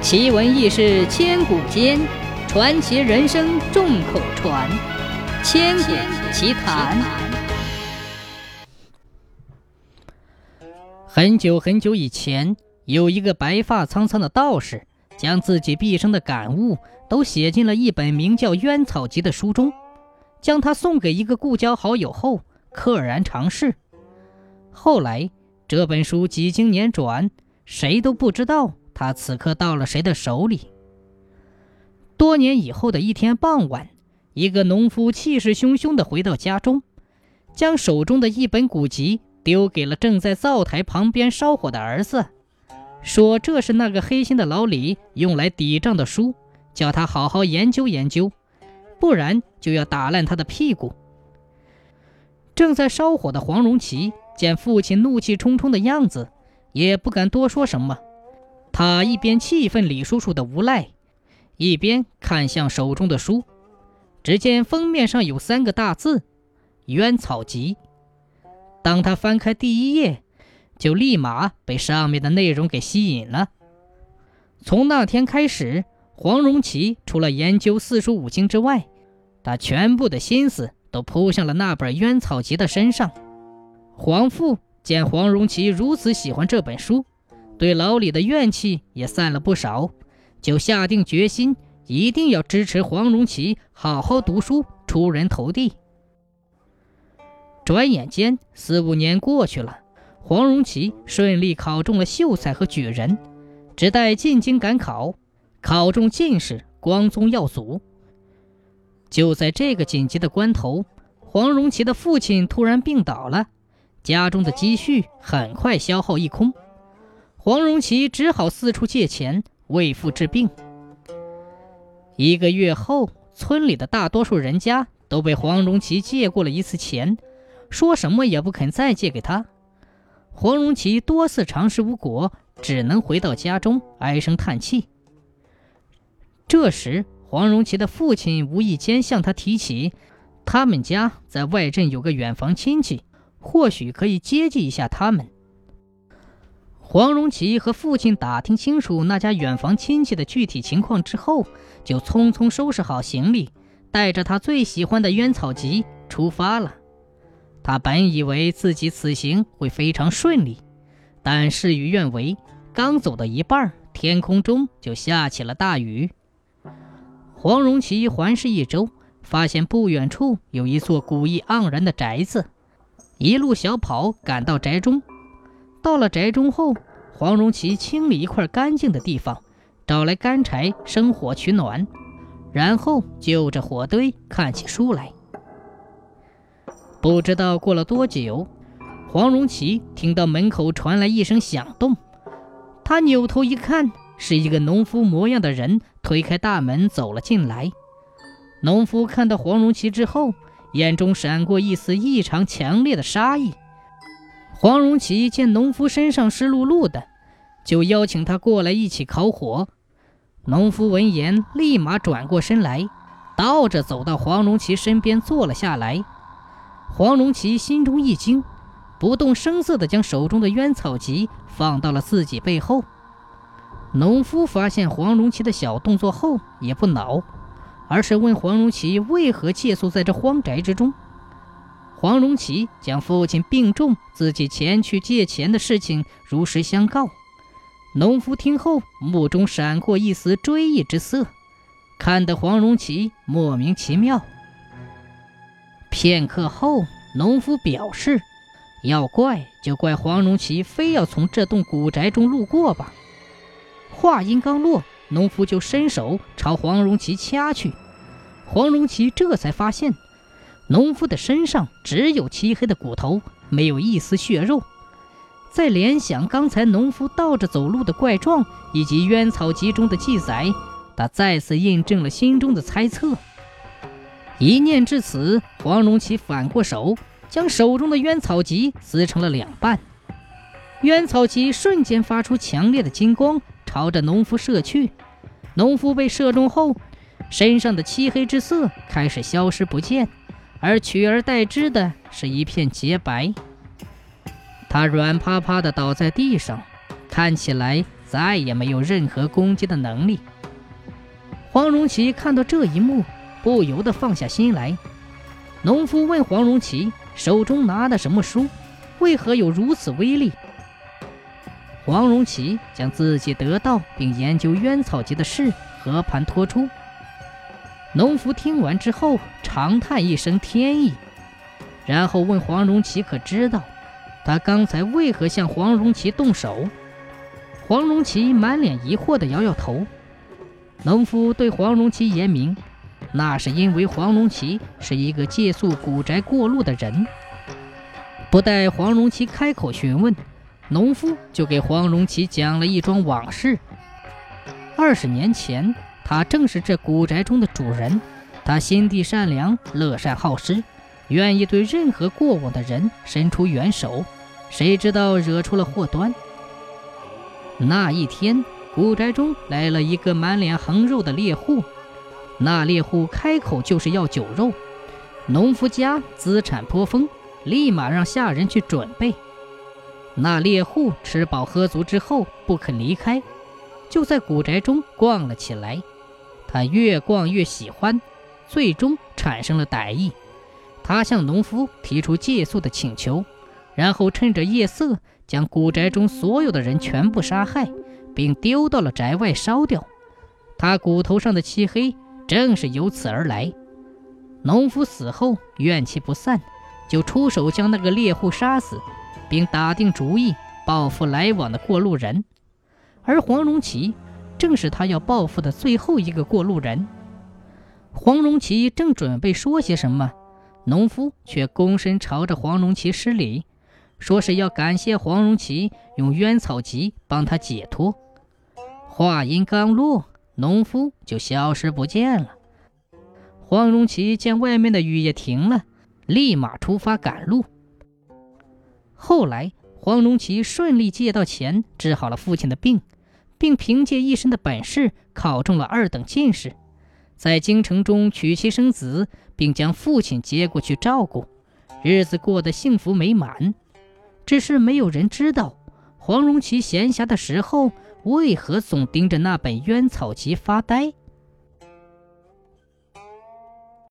奇闻异事千古间，传奇人生众口传。千古奇谈。很久很久以前，有一个白发苍苍的道士，将自己毕生的感悟都写进了一本名叫《渊草集》的书中，将它送给一个故交好友后，溘然长逝。后来，这本书几经年转，谁都不知道。他此刻到了谁的手里？多年以后的一天傍晚，一个农夫气势汹汹地回到家中，将手中的一本古籍丢给了正在灶台旁边烧火的儿子，说：“这是那个黑心的老李用来抵账的书，叫他好好研究研究，不然就要打烂他的屁股。”正在烧火的黄荣奇见父亲怒气冲冲的样子，也不敢多说什么。他一边气愤李叔叔的无赖，一边看向手中的书。只见封面上有三个大字“冤草集”。当他翻开第一页，就立马被上面的内容给吸引了。从那天开始，黄荣奇除了研究四书五经之外，他全部的心思都扑向了那本《冤草集》的身上。黄父见黄荣奇如此喜欢这本书。对老李的怨气也散了不少，就下定决心，一定要支持黄荣奇好好读书，出人头地。转眼间四五年过去了，黄荣奇顺利考中了秀才和举人，只待进京赶考，考中进士，光宗耀祖。就在这个紧急的关头，黄荣奇的父亲突然病倒了，家中的积蓄很快消耗一空。黄荣奇只好四处借钱为父治病。一个月后，村里的大多数人家都被黄荣奇借过了一次钱，说什么也不肯再借给他。黄荣奇多次尝试无果，只能回到家中唉声叹气。这时，黄荣奇的父亲无意间向他提起，他们家在外镇有个远房亲戚，或许可以接济一下他们。黄荣奇和父亲打听清楚那家远房亲戚的具体情况之后，就匆匆收拾好行李，带着他最喜欢的烟草集出发了。他本以为自己此行会非常顺利，但事与愿违，刚走到一半，天空中就下起了大雨。黄荣奇环视一周，发现不远处有一座古意盎然的宅子，一路小跑赶到宅中。到了宅中后，黄荣奇清理一块干净的地方，找来干柴生火取暖，然后就着火堆看起书来。不知道过了多久，黄荣奇听到门口传来一声响动，他扭头一看，是一个农夫模样的人推开大门走了进来。农夫看到黄荣奇之后，眼中闪过一丝异常强烈的杀意。黄荣奇见农夫身上湿漉漉的，就邀请他过来一起烤火。农夫闻言，立马转过身来，倒着走到黄荣奇身边坐了下来。黄荣奇心中一惊，不动声色地将手中的烟草集放到了自己背后。农夫发现黄荣奇的小动作后，也不恼，而是问黄荣奇为何借宿在这荒宅之中。黄荣奇将父亲病重、自己前去借钱的事情如实相告。农夫听后，目中闪过一丝追忆之色，看得黄荣奇莫名其妙。片刻后，农夫表示：“要怪就怪黄荣奇非要从这栋古宅中路过吧。”话音刚落，农夫就伸手朝黄荣奇掐去。黄荣奇这才发现。农夫的身上只有漆黑的骨头，没有一丝血肉。再联想刚才农夫倒着走路的怪状，以及渊草集中的记载，他再次印证了心中的猜测。一念至此，黄荣奇反过手，将手中的渊草集撕成了两半。渊草集瞬间发出强烈的金光，朝着农夫射去。农夫被射中后，身上的漆黑之色开始消失不见。而取而代之的是一片洁白。他软趴趴地倒在地上，看起来再也没有任何攻击的能力。黄荣奇看到这一幕，不由得放下心来。农夫问黄荣奇：“手中拿的什么书？为何有如此威力？”黄荣奇将自己得到并研究烟草集的事和盘托出。农夫听完之后，长叹一声天意，然后问黄荣奇：“可知道他刚才为何向黄荣奇动手？”黄荣奇满脸疑惑地摇摇头。农夫对黄荣奇言明：“那是因为黄荣奇是一个借宿古宅过路的人。”不待黄荣奇开口询问，农夫就给黄荣奇讲了一桩往事。二十年前。他正是这古宅中的主人，他心地善良，乐善好施，愿意对任何过往的人伸出援手。谁知道惹出了祸端？那一天，古宅中来了一个满脸横肉的猎户，那猎户开口就是要酒肉。农夫家资产颇丰，立马让下人去准备。那猎户吃饱喝足之后不肯离开，就在古宅中逛了起来。他越逛越喜欢，最终产生了歹意。他向农夫提出借宿的请求，然后趁着夜色将古宅中所有的人全部杀害，并丢到了宅外烧掉。他骨头上的漆黑正是由此而来。农夫死后怨气不散，就出手将那个猎户杀死，并打定主意报复来往的过路人。而黄荣奇。正是他要报复的最后一个过路人。黄荣奇正准备说些什么，农夫却躬身朝着黄荣奇施礼，说是要感谢黄荣奇用冤草集帮他解脱。话音刚落，农夫就消失不见了。黄荣奇见外面的雨也停了，立马出发赶路。后来，黄荣奇顺利借到钱，治好了父亲的病。并凭借一身的本事考中了二等进士，在京城中娶妻生子，并将父亲接过去照顾，日子过得幸福美满。只是没有人知道，黄荣奇闲暇的时候为何总盯着那本《冤草集》发呆。